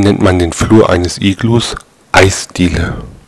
nennt man den Flur eines Iglus? Eisdiele